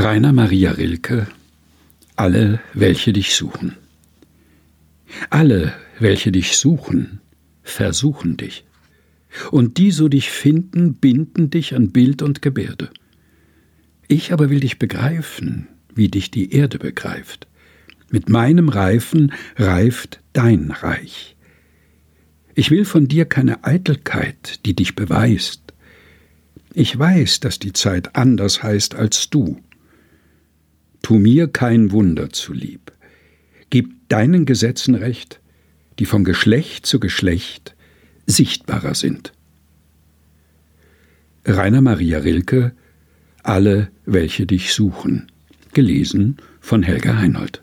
Rainer Maria Rilke Alle, welche dich suchen. Alle, welche dich suchen, versuchen dich. Und die, so dich finden, binden dich an Bild und Gebärde. Ich aber will dich begreifen, wie dich die Erde begreift. Mit meinem Reifen reift dein Reich. Ich will von dir keine Eitelkeit, die dich beweist. Ich weiß, dass die Zeit anders heißt als du. Tu mir kein Wunder zulieb. Gib deinen Gesetzen Recht, die von Geschlecht zu Geschlecht sichtbarer sind. Rainer Maria Rilke Alle, welche dich suchen. Gelesen von Helga Heinold.